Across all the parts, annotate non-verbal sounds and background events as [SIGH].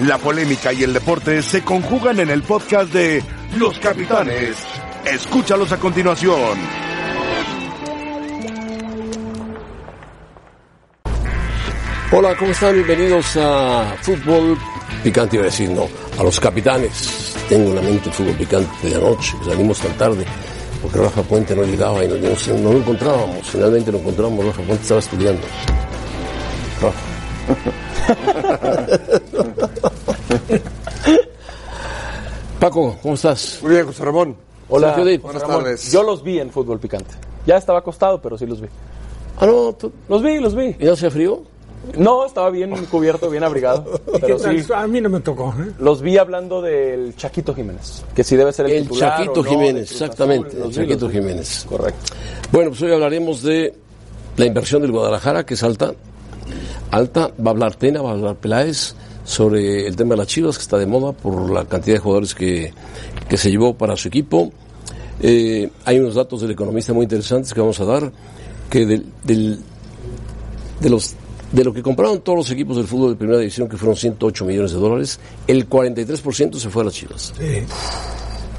La polémica y el deporte se conjugan en el podcast de Los Capitanes. Escúchalos a continuación. Hola, ¿cómo están? Bienvenidos a Fútbol Picante, iba a decir, no, a los capitanes. Tengo en la mente el fútbol picante de anoche, salimos tan tarde, porque Rafa Puente no llegaba y no, no, no lo encontrábamos. Finalmente lo encontramos, Rafa Puente estaba estudiando. [LAUGHS] Paco, ¿cómo estás? Muy bien, José Ramón. Hola, Dip, Buenas Buenas tardes. Yo los vi en fútbol picante. Ya estaba acostado, pero sí los vi. Ah, no, tú- Los vi, los vi. ¿y no hacía frío? No, estaba bien cubierto, bien abrigado. [LAUGHS] Pero sí, A mí no me tocó. ¿eh? los vi hablando del Chaquito Jiménez, que si debe ser el, El titular Chaquito o no Jiménez, exactamente, el Chaquito. Jiménez. Correcto. Bueno, pues hoy hablaremos de la inversión del Guadalajara, que es alta. Alta, va a hablar Tena, va a hablar Peláez sobre el tema de las Chivas, que está de moda por la cantidad de jugadores que, que se llevó para su equipo. Eh, hay unos datos del economista muy interesantes que vamos a dar, que del, del- de los de lo que compraron todos los equipos del fútbol de primera división, que fueron 108 millones de dólares, el 43% se fue a las Chivas.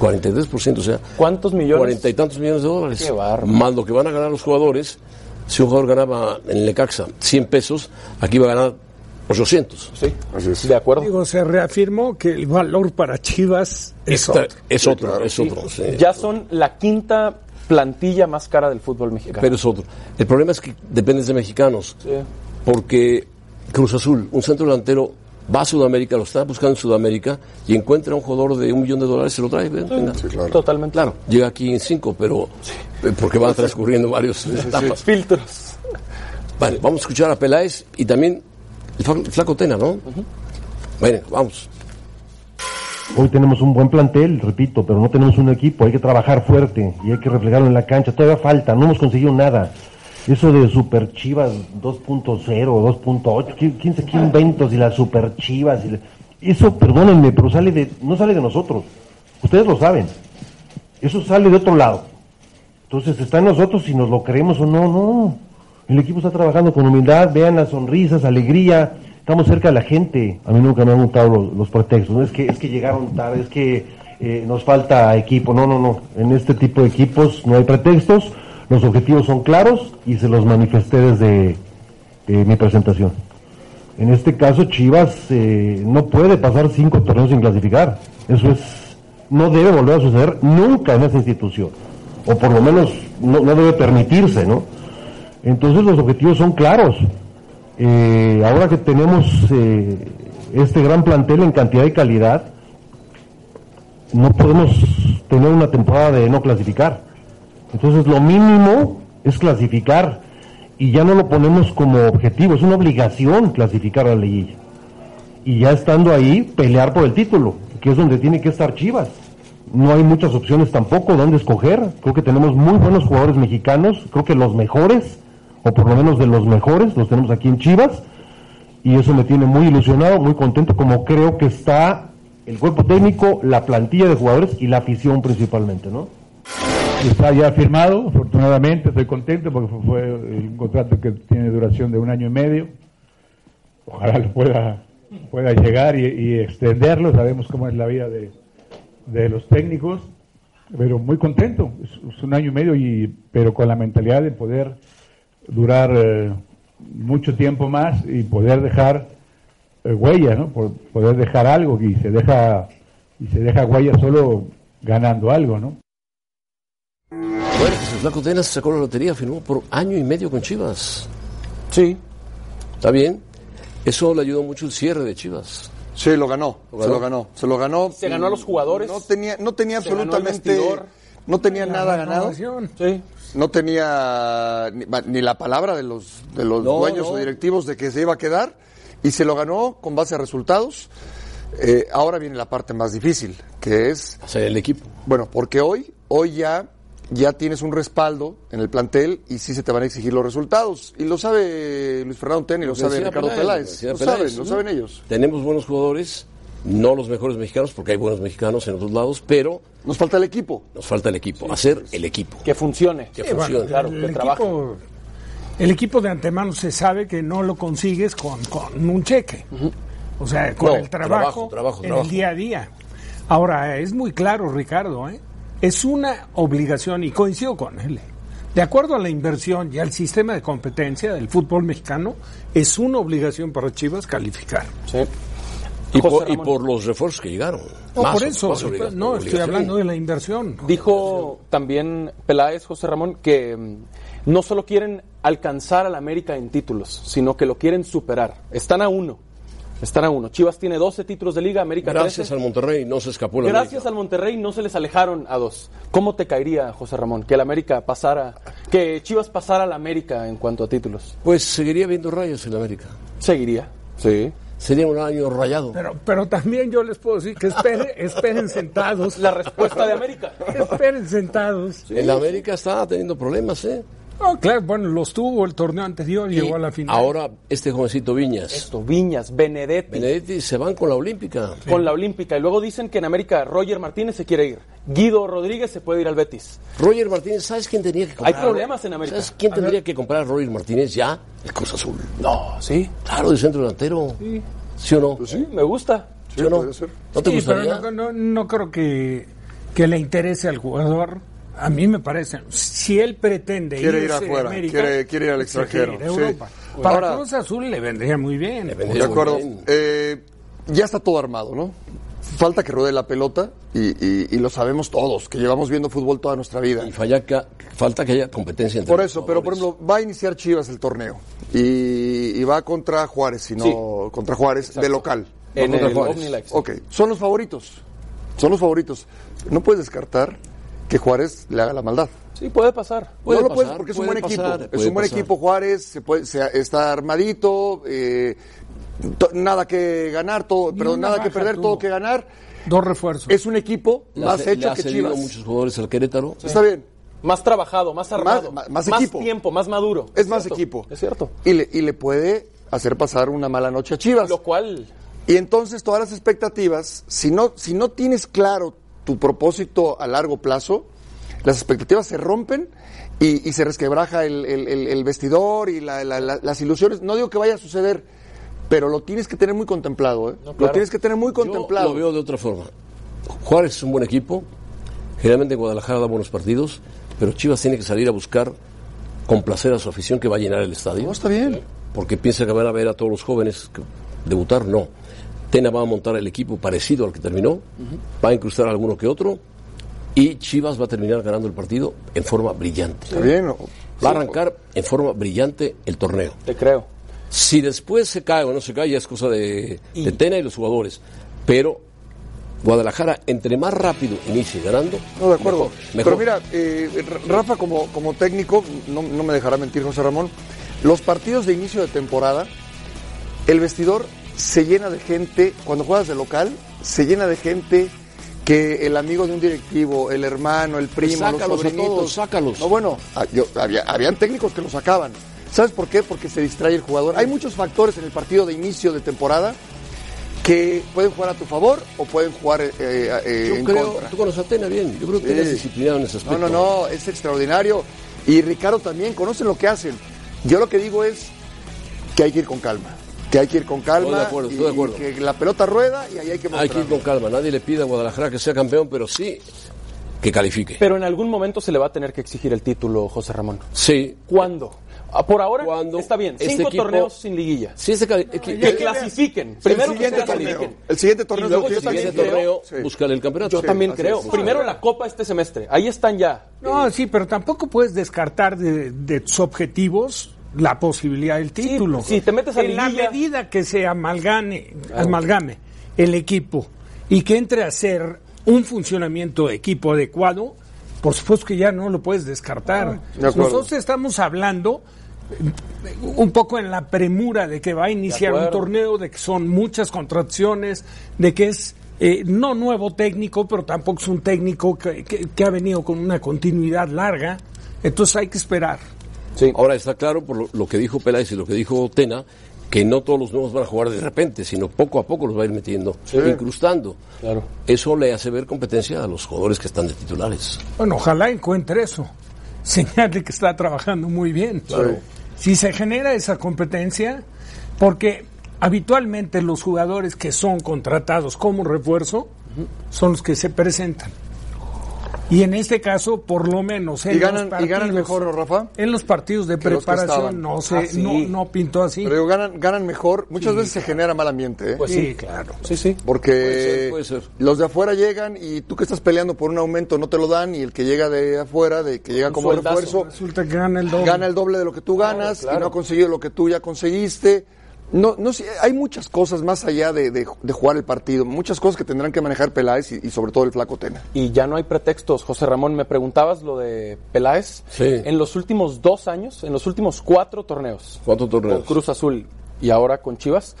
43%, o sea, ¿Cuántos millones? cuarenta y tantos millones de dólares. Qué. Más lo que van a ganar los jugadores. Si un jugador ganaba en el Necaxa 100 pesos, aquí va a ganar 800. Sí, Así es. de acuerdo. Digo, se reafirmó que el valor para Chivas es Esta- otro. es otro, es otro. sí. Ya son la quinta plantilla más cara del fútbol mexicano. Pero es otro. El problema es que dependes de mexicanos. Sí. Porque Cruz Azul, un centro delantero, va a Sudamérica, lo está buscando en Sudamérica y encuentra un jugador de un millón de dólares, se lo trae. ven, venga. Totalmente. Claro, llega aquí en cinco, pero eh, porque van transcurriendo varios etapas. Filtros. Vale, vamos a escuchar a Peláez y también el flaco, Tena, ¿no? Bueno, vamos. Hoy tenemos un buen plantel, repito, pero no tenemos un equipo. Hay que trabajar fuerte y hay que reflejarlo en la cancha. Todavía falta, no hemos conseguido nada. Eso de Super Chivas 2.0, 2.8, ¿quién, quién se quién inventos y las Super Chivas? y la- Eso, perdónenme, pero sale de, no sale de nosotros. Ustedes lo saben. Eso sale de otro lado. Entonces está en nosotros si nos lo creemos o no, no. El equipo está trabajando con humildad, vean las sonrisas, alegría, estamos cerca de la gente. A mí nunca me han gustado los, pretextos, no es que, es que llegaron tarde, es que eh, nos falta equipo, no, no, no. En este tipo de equipos no hay pretextos, los objetivos son claros y se los manifesté desde eh, mi presentación. En este caso Chivas eh, no puede pasar cinco torneos sin clasificar, eso es, no debe volver a suceder nunca en esa institución o por lo menos no, no debe permitirse, ¿no? Entonces los objetivos son claros. Eh, ahora que tenemos eh, este gran plantel en cantidad y calidad, no podemos tener una temporada de no clasificar. Entonces lo mínimo es clasificar y ya no lo ponemos como objetivo, es una obligación clasificar a la liguilla. Y ya estando ahí, pelear por el título, que es donde tiene que estar Chivas no hay muchas opciones tampoco donde escoger. Creo que tenemos muy buenos jugadores mexicanos, creo que los mejores, o por lo menos de los mejores, los tenemos aquí en Chivas, y eso me tiene muy ilusionado, muy contento, como creo que está el cuerpo técnico, la plantilla de jugadores y la afición principalmente, ¿no? Está ya firmado, afortunadamente, estoy contento porque fue, un contrato que tiene duración de un año y medio. Ojalá lo pueda, pueda llegar y, y extenderlo, sabemos cómo es la vida de, de los técnicos, pero muy contento, es, es un año y medio, y, pero con la mentalidad de poder durar eh, mucho tiempo más y poder dejar eh, huella, ¿no? Por poder dejar algo y se deja y se deja huella solo ganando algo, ¿no? Bueno, pues el flaco Tena se sacó la lotería, firmó por año y medio con Chivas. Sí. ¿Está bien? Eso le ayudó mucho el cierre de Chivas. Sí, lo ganó, ¿Lo se lo ganó, se lo ganó. Se ganó a los jugadores. No tenía, no tenía absolutamente, no tenía nada ganado. Sí. No tenía ni, la palabra de los, de los No, dueños no. o directivos de que se iba a quedar y se lo ganó con base a resultados. Eh, ahora viene la parte más difícil, que es, O sea, el equipo. bueno, porque hoy, hoy ya, ya tienes un respaldo en el plantel y sí se te van a exigir los resultados. Y lo sabe Luis Fernando Ten y lo sabe Ricardo Peláez. decía Lo Peláez, saben, lo ¿no? saben ellos. Tenemos buenos jugadores, no los mejores mexicanos, porque hay buenos mexicanos en otros lados, pero Nos falta el equipo. nos falta el equipo, hacer el equipo. Que funcione. Que Sí, bueno, funcione. Claro, el, que trabaje. equipo, el equipo de antemano se sabe que no lo consigues con, con un cheque. O sea, con No, el trabajo, trabajo, trabajo, en trabajo. el día a día. Ahora, es muy claro, Ricardo, ¿eh? es una obligación, y coincido con él, ¿eh? de acuerdo a la inversión y al sistema de competencia del fútbol mexicano, es una obligación para Chivas calificar. Sí. Y por, y por los refuerzos que llegaron. No, Más por eso, más no, estoy hablando de la inversión. Dijo también Peláez, José Ramón, que mm, no solo quieren alcanzar al América en títulos, sino que lo quieren superar. Están a uno. Están a uno. Chivas tiene 12 títulos de liga, América Gracias 13. al Monterrey no se escapó la Gracias al Monterrey no se les alejaron a dos. ¿Cómo te caería, José Ramón, que el América pasara, que Chivas pasara al América en cuanto a títulos? Pues seguiría viendo rayos en América. Seguiría. Sí. Sería un año rayado. Pero, pero también yo les puedo decir que esperen, [LAUGHS] esperen sentados. La respuesta de América. Esperen sentados. En América está teniendo problemas, ¿eh? No, claro, bueno, los tuvo el torneo anterior, Y llegó a la final. Ahora este jovencito Viñas, Esto, Viñas, Benedetti, Benedetti se van con la Olímpica. con la Olímpica. Y luego dicen que en América Roger Martínez se quiere ir. Guido Rodríguez se puede ir al Betis. Roger Martínez, ¿sabes quién tenía que comprar? Hay problemas en América. ¿Sabes quién tendría que comprar a Roger Martínez ya? El Cruz Azul. No, sí. Claro, de centro delantero. Sí. o no? Pues Sí, me gusta. ¿Sí o no? puede ser. ¿No te Sí, pero gustaría? no, no- no creo que, que le interese al jugador. A mí me parece, si él pretende Quiere ir afuera, América, quiere- quiere ir al quiere extranjero, ir a sí. Para Ahora- Cruz Azul le vendría muy bien. Le vendría De acuerdo. bien. Eh, ya está todo armado, ¿no? Falta que ruede la pelota y, y- y lo sabemos todos, que llevamos viendo fútbol toda nuestra vida. Y falla que- falta que haya competencia entre Por los eso, pero por ejemplo, va a iniciar Chivas el torneo y, y va contra Juárez, si no, Sí. contra Juárez, de local. En contra el Juárez. Ok, son los favoritos. Son los favoritos. No puedes descartar que Juárez le haga la maldad. Sí, puede pasar. Puede no lo puedes porque es un buen pasar, equipo. Es un buen pasar. equipo Juárez, se puede, se- está armadito, eh, to- nada que ganar, todo, Ni perdón, nada que perder, todo que ganar. Dos refuerzos. Es un equipo Le más le hecho ha que Chivas. muchos jugadores al Querétaro. Está bien. Más trabajado, más armado. Más- más equipo. tiempo, más maduro. Es más cierto, equipo. Es cierto. Y le, y le puede hacer pasar una mala noche a Chivas. Lo cual, Y entonces todas las expectativas, si no, si no tienes claro tu propósito a largo plazo, las expectativas se rompen y, y se resquebraja el, el- el- el vestidor y la- la- la- las ilusiones. No digo que vaya a suceder, pero lo tienes que tener muy contemplado. ¿eh? Lo claro. tienes que tener muy Yo contemplado. lo veo de otra forma. Juárez es un buen equipo. Generalmente Guadalajara da buenos partidos, pero Chivas tiene que salir a buscar complacer a su afición que va a llenar el estadio. No, está bien. Porque piensa que van a ver a todos los jóvenes que- debutar. No. Tena va a montar el equipo parecido al que terminó, va a incrustar a alguno que otro y Chivas va a terminar ganando el partido en forma brillante. Está bien. Va a arrancar en forma brillante el torneo. te creo. Si después se cae o no se cae, ya es cosa de, de Tena y los jugadores. Pero Guadalajara, entre más rápido inicie ganando, No, de acuerdo. mejor, mejor. Pero mira, eh, Rafa como, como técnico, no, no me dejará mentir José Ramón, los partidos de inicio de temporada, el vestidor se llena de gente, cuando juegas de local, se llena de gente que el amigo de un directivo, el hermano, el primo, Sácalos a los sobrinitos. todos, sácalos. No, bueno, ah, yo- había, habían técnicos que lo sacaban. ¿Sabes por qué? Porque se distrae el jugador. Hay muchos factores en el partido de inicio de temporada que pueden jugar a tu favor o pueden jugar eh, eh, Yo en creo, contra. tú conoces a Tena bien, yo creo que Tena es Sí. disciplinado en ese No, aspecto. no, no, es extraordinario. Y Ricardo también, conocen lo que hacen. Yo lo que digo es que hay que ir con calma. Que hay que ir con calma. Estoy de acuerdo, y- estoy de acuerdo. y que la pelota rueda y ahí hay que Hay que ir mostrarlo. con calma, nadie le pide a Guadalajara que sea campeón, pero sí que califique. Pero en algún momento se le va a tener que exigir el título, José Ramón. Sí. ¿Cuándo? Ah, Por ahora ¿Cuándo? está bien. Este Cinco equipo- torneos sin liguilla. Si este Que clasifiquen. Primero que siguiente torneo. El siguiente torneo Y luego es el el siguiente también torneo, creo. Buscar el campeonato. Yo también creo. es. Primero la Copa este semestre. Ahí están ya. No, sí, pero tampoco puedes descartar de, de tus objetivos la posibilidad del título. si te metes a En la medida que se amalgane, amalgame el equipo y que entre a ser un funcionamiento de equipo adecuado, por supuesto que ya no lo puedes descartar. de acuerdo. Nosotros estamos hablando eh, un poco en la premura de que va a iniciar un torneo, de que son muchas contracciones, de que es eh, no nuevo técnico, pero tampoco es un técnico que, que- que ha venido con una continuidad larga. Entonces hay que esperar. Sí. Ahora está claro por lo, lo que dijo Peláez y lo que dijo Tena, que no todos los nuevos van a jugar de repente, sino poco a poco los va a ir metiendo, incrustando. Claro. Eso le hace ver competencia a los jugadores que están de titulares. Bueno, ojalá encuentre eso. [LAUGHS] Señal de que está trabajando muy bien. Si se genera esa competencia, porque habitualmente los jugadores que son contratados como refuerzo son los que se presentan. Y en este caso, por lo menos en ¿Y ganan, los ¿Y ganan partidos- mejor, ¿no, Rafa? En los partidos de preparación no se Ah, sí. no, no pintó así. Pero digo, ganan, ganan mejor. Muchas veces se genera mal ambiente, ¿eh? Pues sí, sí, claro. Sí, sí. Porque Puede ser, puede ser. los de afuera llegan y tú que estás peleando por un aumento no te lo dan y el que llega de afuera, de que llega Un como sueldazo. refuerzo, Resulta que gana el doble. gana el doble de lo que tú ganas y no ha conseguido lo que tú ya conseguiste. No, no hay muchas cosas más allá de, de- de jugar el partido, muchas cosas que tendrán que manejar Peláez y, y sobre todo el flaco Tena. Y ya no hay pretextos, José Ramón. Me preguntabas lo de Peláez. Sí. En los últimos dos años, en los últimos cuatro torneos, ¿Cuántos torneos? con Cruz Azul y ahora con Chivas,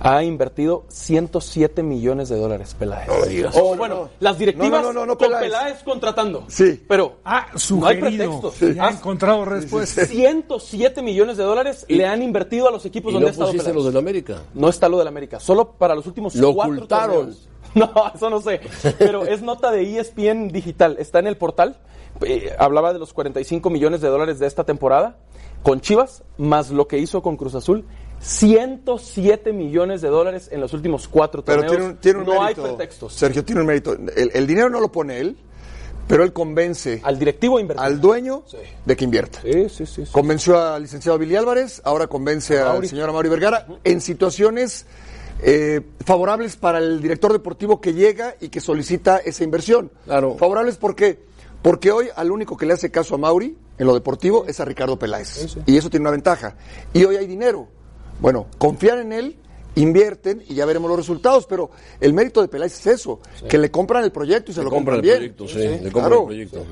ha invertido 107 millones de dólares Peláez. No digas. O bueno, las directivas No, no, no, no, con Peláez. Peláez contratando. Sí. Pero Ah, no hay pretextos. Ya ha encontrado respuesta. 107 millones de dólares le han invertido a los equipos ¿Y donde no ha estado pusiste Peláez. los del América? No está lo del América, solo para los últimos Lo cuatro ocultaron. torneos. [LAUGHS] No, eso no sé. Pero es nota de ESPN digital. Está en el portal. Eh, hablaba de los 45 millones de dólares de esta temporada con Chivas, más lo que hizo con Cruz Azul. 107 millones de dólares en los últimos cuatro Pero torneos. tiene un, tiene un no mérito. hay pretextos. Sergio tiene un mérito. El, el dinero no lo pone él, pero él convence Al directivo invertir. al dueño Sí. de que invierta. Sí, sí, sí. sí. Convenció al licenciado Billy Álvarez, ahora convence al Mauri. señor Amaury Vergara en situaciones eh, favorables para el director deportivo que llega y que solicita esa inversión. Claro. Favorables porque porque hoy al único que le hace caso a Mauri en lo deportivo es a Ricardo Peláez. Y eso tiene una ventaja. Y hoy hay dinero. Bueno, confían en él, invierten y ya veremos los resultados, pero el mérito de Peláez es eso, que le compran el proyecto y se Le lo compran compran el bien. proyecto, sí, le compran claro. el proyecto.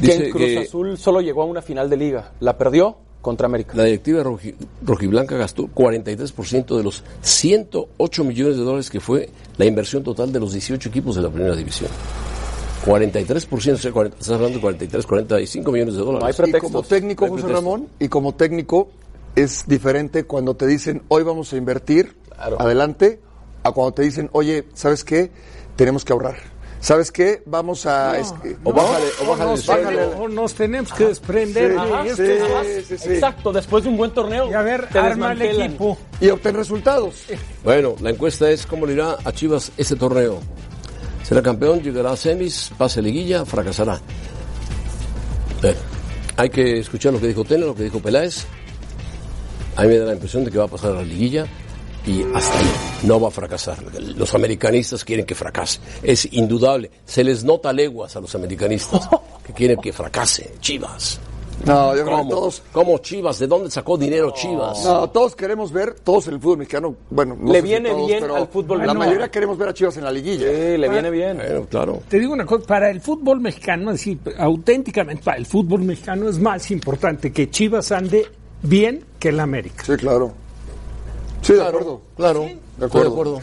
Que en Cruz que Azul solo llegó a una final de liga. La perdió contra América. la directiva roji- rojiblanca gastó 43% de los 108 millones de dólares que fue la inversión total de los 18 equipos de la primera división. 43%, o sea, 40, estás hablando de 43, 45 millones de No hay dólares. Y pretextos. como técnico, No hay José. Ramón, y como técnico es diferente cuando te dicen, hoy vamos a invertir, Claro. adelante, a cuando te dicen, oye, ¿sabes qué? Tenemos que ahorrar. ¿Sabes qué? Vamos a... es que- O bájale, o bájale el nos, tenemos, o nos tenemos que desprender Sí, de ajá, esto. sí. Ajá, sí, sí. Exacto, después de un buen torneo. Y a ver, te arma el equipo. y obtener resultados. Bueno, la encuesta es cómo le irá a Chivas este torneo. Será campeón, llegará a semis, pase liguilla, fracasará. Hay que escuchar lo que dijo Tena, lo que dijo Peláez. A mí me da la impresión de que va a pasar a la liguilla y hasta ahí no va a fracasar. Los americanistas quieren que fracase. Es indudable. Se les nota leguas a los americanistas [LAUGHS] que quieren que fracase. Chivas. No, yo creo que todos... ¿Cómo Chivas? ¿De dónde sacó dinero Chivas? No, todos queremos ver, todos en el fútbol mexicano, bueno, no Le sé si viene todos, bien pero al fútbol La mexicano. mayoría queremos ver a Chivas en la liguilla. Sí, le viene bien. Bueno, claro. Te digo una cosa, para el fútbol mexicano, así, auténticamente, para el fútbol mexicano es más importante que Chivas ande bien que el América. Sí, claro. Sí, de acuerdo. Claro, De acuerdo. de acuerdo.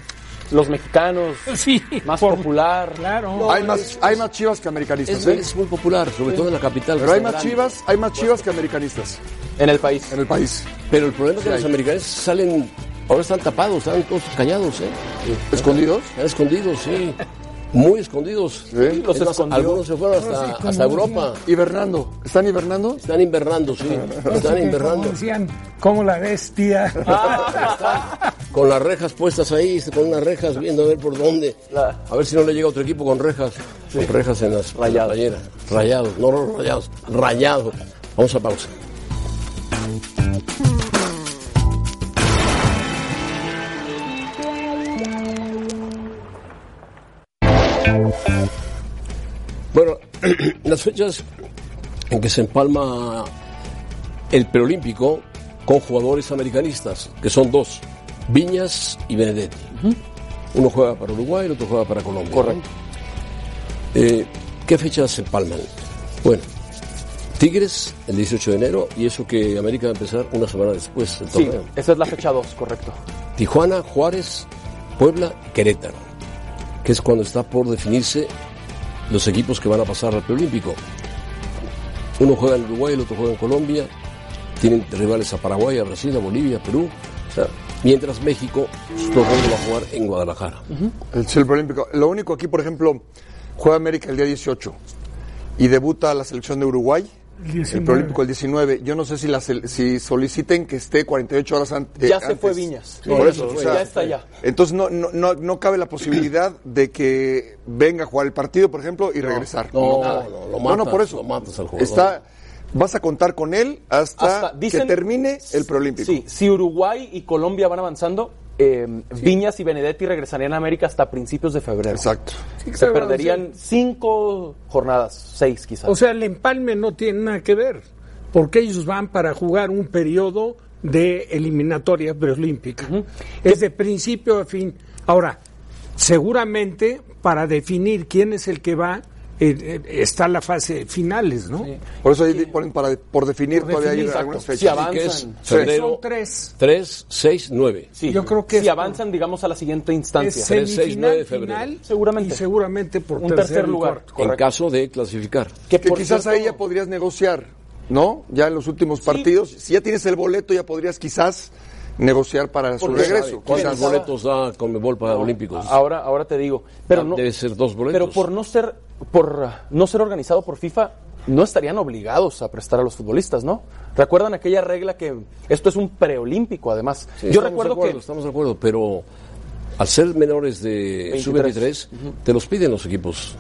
Los mexicanos, Sí, más por- popular. Claro. hay, más, hay más Chivas que americanistas, Es, ¿eh? es muy popular, sobre todo en la capital. Pero hay más grande. Chivas, hay más Chivas que americanistas En el país. en el país. Pero el problema es que los americanos salen, ahora están tapados, están todos callados, ¿eh? ¿Escondidos? Están escondidos, sí. Muy escondidos. Sí, los Es más, escondió. algunos se fueron hasta, hasta Europa. Hibernando. ¿Están hibernando? Están invernando, sí. [LAUGHS] Están Como invernando. decían, ¿cómo la ves, tía? [LAUGHS] Con las rejas puestas ahí, con unas rejas viendo a ver por dónde. A ver si no le llega otro equipo con rejas. Con rejas en las Rayados. en la playera. Rayados, no rayados, rayados. Vamos a pausa. Bueno, [CLEARS THROAT] las fechas en que se empalma el preolímpico con jugadores americanistas, que son dos, Viñas y Benedetti. Uno juega para Uruguay, el otro juega para Colombia. Correcto. Eh, ¿Qué fechas se empalman? Bueno, Tigres el 18 de enero y eso que América va a empezar una semana después del Sí, torneo. esa es la fecha 2, correcto. Tijuana, Juárez, Puebla, Querétaro, que es cuando está por definirse los equipos que van a pasar al preolímpico. Uno juega en Uruguay, el otro juega en Colombia, tienen rivales a Paraguay, a Brasil, a Bolivia, a Perú, mientras México, mundo va a jugar en Guadalajara. El Silver Olímpico. Lo único aquí, por ejemplo, juega América el día 18 y debuta la selección de Uruguay el 19. preolímpico el 19. Yo no sé si, la si soliciten que esté 48 horas an- eh, Ya antes. se fue Viñas. Por eso, o sea, ya está ya. Entonces no, no, no, no cabe la posibilidad de que venga a jugar el partido, por ejemplo, y regresar. no, no, lo no, no, por eso. lo matas al jugador. Está, vas a contar con él hasta, Hasta- dicen- que termine el preolímpico. Sí, si Uruguay y Colombia van avanzando, eh, Viñas y Benedetti regresarían a América hasta principios de febrero. Exacto. Sí, Se claro, perderían cinco jornadas, seis quizás. O sea, el empalme no tiene nada que ver, porque ellos van para jugar un periodo de eliminatoria preolímpica. Es de principio a fin. Ahora, seguramente para definir quién es el que va, eh, está la fase finales, ¿no? Por eso ahí ponen para, por definir Por todavía hay definir, algunas exacto. fechas. Si que es avanzan. febrero Son tres. 3, 6, 9. Sí. yo creo que si es- avanzan, digamos, a la siguiente Es instancia. Tres, seis, semifinal, nueve de febrero. final, Seguramente. y seguramente por Un tercer lugar. cuarto. En caso de clasificar. que Que quizás ahí ya podrías negociar, ¿no? Ya en los últimos partidos. Si ya tienes el boleto, ya podrías quizás negociar para su regreso. ¿Cuántos boletos da Conmebol para Olímpicos? Ahora, ahora te digo, pero no, Debe ser dos boletos. pero por no ser, por uh, no ser organizado por FIFA, no estarían obligados a prestar a los futbolistas, ¿no? ¿Recuerdan aquella regla que esto es un preolímpico, además? Sí, Yo estamos recuerdo de acuerdo, que Estamos de acuerdo, pero al ser menores de 23. sub-23, te los piden los equipos.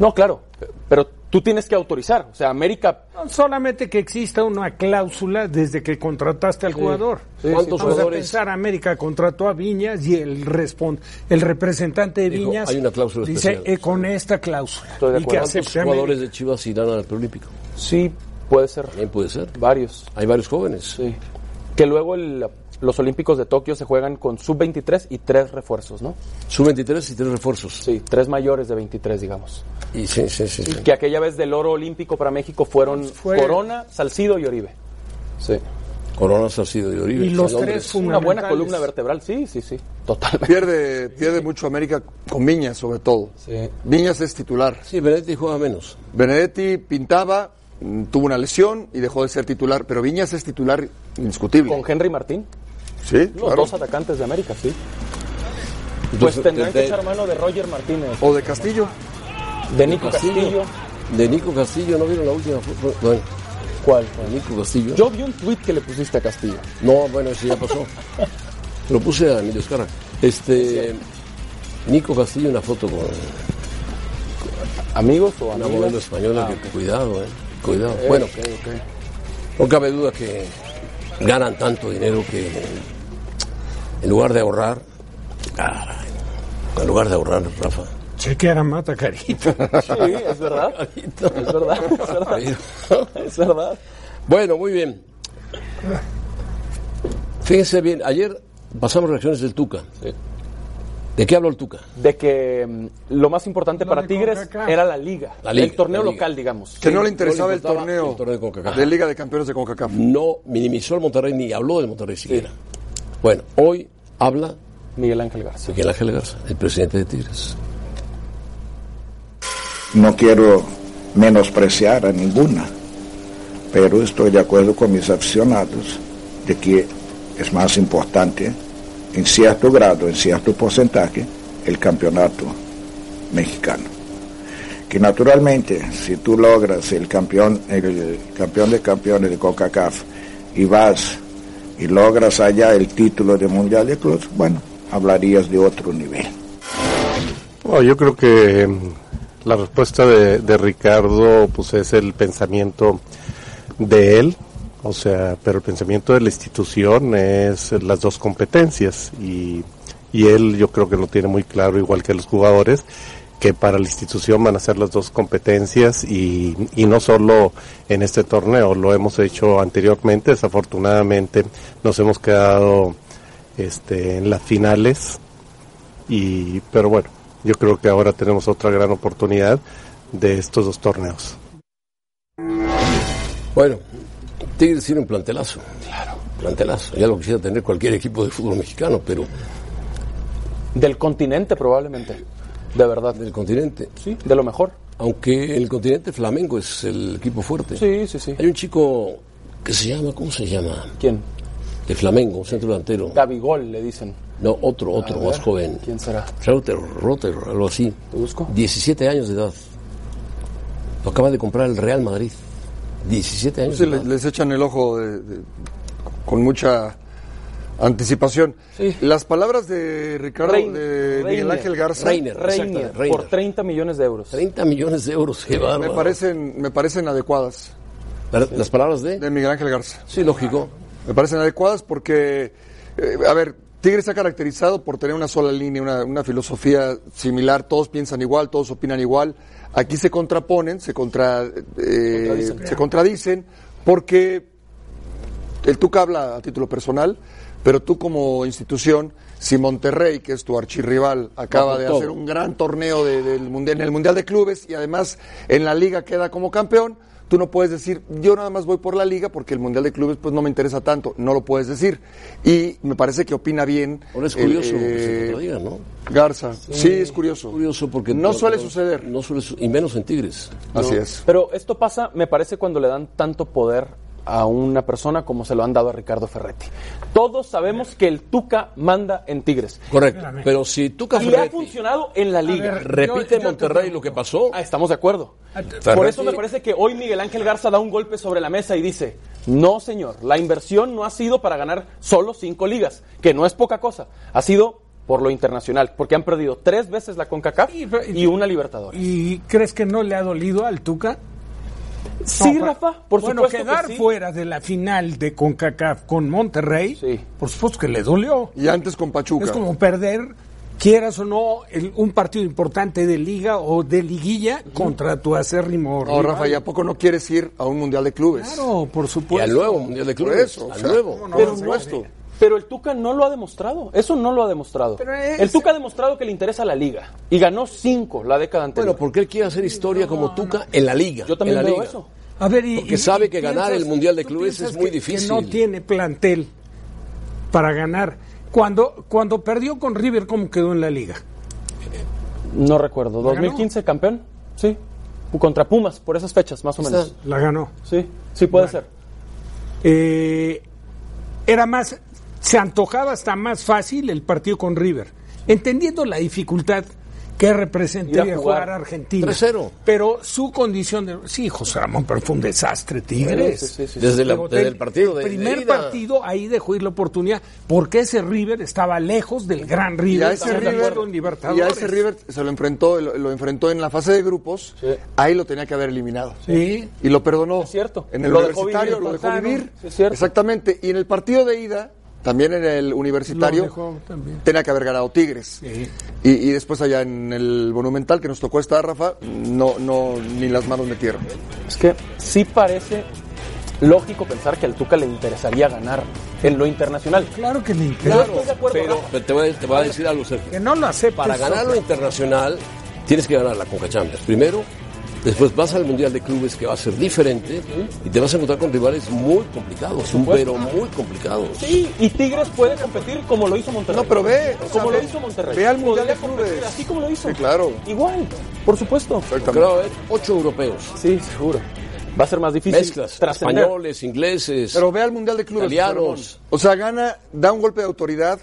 No, claro, pero tú tienes que autorizar, o sea, América No, Solamente que exista una cláusula desde que contrataste al jugador. ¿Cuántos Vamos jugadores? a pensar, América contrató a Viñas y el respon- el representante de Dijo, Viñas hay una cláusula dice especial. eh, con esta cláusula Estoy de y que. ¿Cuántos jugadores América. de Chivas irán al preolímpico? sí puede ser También puede ser. varios. Hay varios jóvenes. Sí. Que luego el- los Olímpicos de Tokio se juegan con sub-23 y tres refuerzos, ¿no? Sub-23 y tres refuerzos. Sí, tres mayores de 23, digamos. Y sí, sí, sí. sí. Que aquella vez del oro olímpico para México fueron Fue- Corona, Salcido y Oribe. Sí. Corona, Salcido y Oribe. Y los tres. Una buena columna vertebral, sí, sí, sí. Totalmente. Pierde, pierde mucho América con Viñas, sobre todo. Sí. Viñas es titular. Sí, Benedetti juega menos. Benedetti pintaba, mm, tuvo una lesión y dejó de ser titular, pero Viñas es titular indiscutible. Con Henry Martín, Sí, los claro. dos atacantes de América, sí. Pues Entonces, tendrán de- que echar mano de Roger Martínez, O de Castillo. de Nico Castillo. De Nico Castillo, ¿no vieron la última foto? Bueno, ¿Cuál? de Nico Castillo. Yo vi un tuit que le pusiste a Castillo. No, bueno, eso ya pasó. Lo puse a Emilio Escarra. Este, Nico Castillo, una foto con ¿Amigos o una amigas? modelo española. Ah, que, cuidado, eh. Cuidado. bueno, ok, ok. no cabe duda que ganan tanto dinero que en lugar de ahorrar, caray, en lugar de ahorrar, Rafa. Chequeara mata carita. [LAUGHS] Sí, es verdad. Es verdad, es verdad. Es verdad. Bueno, muy bien. Fíjense bien, ayer pasamos reacciones del Tuca. ¿De qué habló el Tuca? De que mm, lo más importante para Tigres era la liga, La liga, el torneo la liga. local, digamos. Que no Sí, le interesaba no le el, torneo el torneo de CONCACAF. de Liga de Campeones de CONCACAF. No minimizó el Monterrey ni habló del Monterrey siquiera. Bueno, hoy habla Miguel Ángel Garza. Miguel Ángel Garza, el presidente de Tigres. No quiero menospreciar a ninguna, pero estoy de acuerdo con mis aficionados de que es más importante, en cierto grado, en cierto porcentaje, el campeonato mexicano. Que naturalmente, si tú logras el campeón, el campeón de campeones de CONCACAF y vas y logras allá el título de Mundial de Clubes, bueno, hablarías de otro nivel. Bueno, yo creo que mm, la respuesta de, de Ricardo pues es el pensamiento de él, o sea, pero el pensamiento de la institución es las dos competencias y, y él yo creo que lo tiene muy claro, igual que los jugadores, que para la institución van a ser las dos competencias y, y no solo en este torneo, lo hemos hecho anteriormente, desafortunadamente nos hemos quedado este, en las finales y pero bueno yo creo que ahora tenemos otra gran oportunidad de estos dos torneos Bueno, Tigres tiene un plantelazo. Claro. Plantelazo. Ya lo quisiera tener cualquier equipo de fútbol mexicano, pero Del continente probablemente, de verdad. del continente. Sí, de lo mejor. Aunque el continente Flamengo es el equipo fuerte. Sí, sí, sí. Hay un chico que se llama, ¿cómo se llama? ¿Quién? De Flamengo, un centro delantero. Gabigol, le dicen. No, otro, otro, más joven. ¿Quién será? Reuter, Rotter, algo así. ¿Te busco? 17 años de edad. Lo acaba de comprar el Real Madrid. 17 años. Sí, de le- edad. les echan el ojo de- de- con mucha anticipación. Sí. Las palabras de Ricardo, Rein- de Miguel Reiner. Ángel Garza, Reiner. Reiner, por 30 millones de euros. 30 millones de euros, qué me bárbaro. parecen, me parecen adecuadas. La- Las palabras de... De Miguel Ángel Garza. Sí, lógico. Me parecen adecuadas porque, eh, a ver, Tigres se ha caracterizado por tener una sola línea, una, una filosofía similar, todos piensan igual, todos opinan igual. Aquí se contraponen, se, contra, eh, se contradicen, porque el Tuca habla a título personal, pero tú como institución, si Monterrey, que es tu archirrival, acaba de hacer un gran torneo de- del mundial, en el Mundial de Clubes y además en la liga queda como campeón, tú no puedes decir, yo nada más voy por la liga porque el Mundial de Clubes pues no me interesa tanto, no lo puedes decir. Y me parece que opina bien. Ahora es curioso que eh, se contradiga, ¿no? Garza, sí, es curioso. Curioso porque... No suele suceder. No suele su- y menos en Tigres. Así No. es. Pero esto pasa, me parece, cuando le dan tanto poder a una persona como se lo han dado a Ricardo Ferretti. Todos sabemos que el Tuca manda en Tigres. Correcto. Pero si tú, Y le ha funcionado en la liga. ver, repite Yo- yo te Monterrey lo que pasó, Ah, estamos de acuerdo. Por eso me parece que hoy Miguel Ángel Garza da un golpe sobre la mesa y dice, no señor, la inversión no ha sido para ganar solo cinco ligas, que no es poca cosa, ha sido por lo internacional, porque han perdido tres veces la CONCACAF Y- y- y una Libertadores. ¿Y crees que no le ha dolido al Tuca? Sí, No, Rafa, por bueno, supuesto quedar que sí. fuera de la final de CONCACAF con Monterrey, Sí. por supuesto que le dolió. Y antes con Pachuca. Es como perder, quieras o no, el- un partido importante de liga o de liguilla contra tu acérrimo No, rival. Rafa, ¿y a poco no quieres ir a un Mundial de Clubes? Claro, por y supuesto. al nuevo Mundial de Por Clubes. eso, o al sea, nuevo. ¿cómo no? Pero por no- supuesto. Pero el Tuca no lo ha demostrado. Eso no lo ha demostrado. Es- El Tuca ha demostrado que le interesa la liga. Y ganó cinco la década anterior. Bueno, porque él quiere hacer historia como Tuca en la liga. Yo también en la veo liga. eso. A ver, y, Porque y- sabe y que ganar el Mundial de ¿tú Clubes es muy que- difícil. Que no tiene plantel para ganar. Cuando, cuando perdió con River, ¿cómo quedó en la liga? No recuerdo. ¿La ganó? ¿2015 campeón? Sí. Contra Pumas, por esas fechas, más o menos. La ganó. Sí, sí puede ser. Eh, era más, se antojaba hasta más fácil el partido con River, entendiendo la dificultad que representaría jugar, jugar a Argentina. 3-0. Pero su condición de... Sí, José Ramón, pero fue un desastre, Tigres. Sí, sí, sí, sí. Desde, la- desde el- el partido de el primer de partido ahí dejó ir la oportunidad porque ese River estaba lejos del gran River Y a ese River, jugado en Libertadores. y a ese River se lo enfrentó, lo, lo enfrentó en la fase de grupos, Sí. ahí lo tenía que haber eliminado. Sí. Y lo perdonó. Es cierto. En el Lo dejó universitario vivir, lo dejó vivir. Sí, es cierto. Exactamente. Y en el partido de ida, también en el universitario, tenía que haber ganado Tigres. Sí. Y, y después allá en el Monumental que nos tocó estar, Rafa, no, no, ni las manos metieron. Es que sí parece lógico pensar que al Tuca le interesaría ganar en lo internacional. Claro que le interesa. estoy de acuerdo, Pero Rafa. pero te voy, a, te voy a decir algo, Sergio. Que no lo acepte. Para ganar lo internacional, tienes que ganar la Conca Champions. Primero, después vas al Mundial de Clubes que va a ser diferente y te vas a encontrar con rivales muy complicados, pero muy complicados. Sí, y Tigres puede competir como lo hizo Monterrey. No, pero ve, o sea, como ve- lo hizo Monterrey. ve al Mundial de Clubes. competir Así como lo hizo. Sí, claro. Igual, por supuesto. Creo haber ocho europeos. Sí, seguro. Va a ser más difícil Mezclas, españoles, ingleses. Pero ve al Mundial de Clubes. Italianos. O sea, gana, da un golpe de autoridad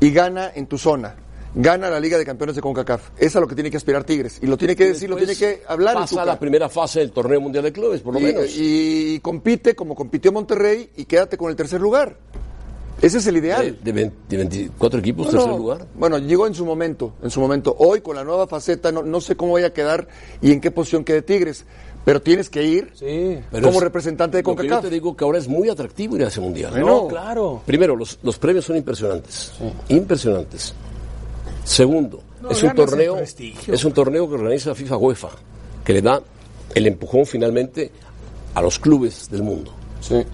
y gana en tu zona. Gana la Liga de Campeones de CONCACAF. Es a lo que tiene que aspirar Tigres. Y lo tiene que decir, lo tiene que hablar Pasa la primera fase del torneo mundial de clubes, por lo y, menos. y compite como compitió Monterrey y quédate con el tercer lugar. Ese es el de, ideal. de 20 de 24 equipos, No, tercer no. lugar. Bueno, llegó en su momento, en su momento. Hoy con la nueva faceta no, no sé cómo vaya a quedar y en qué posición quede Tigres, pero tienes que ir Sí. Pero como es- representante de que yo CONCACAF. te digo que ahora es muy atractivo ir a ese mundial. Bueno, No, claro. Primero, los, los premios son impresionantes. Impresionantes. Segundo, No, es un torneo, es un torneo que organiza FIFA UEFA, que le da el empujón finalmente a los clubes del mundo. Sí.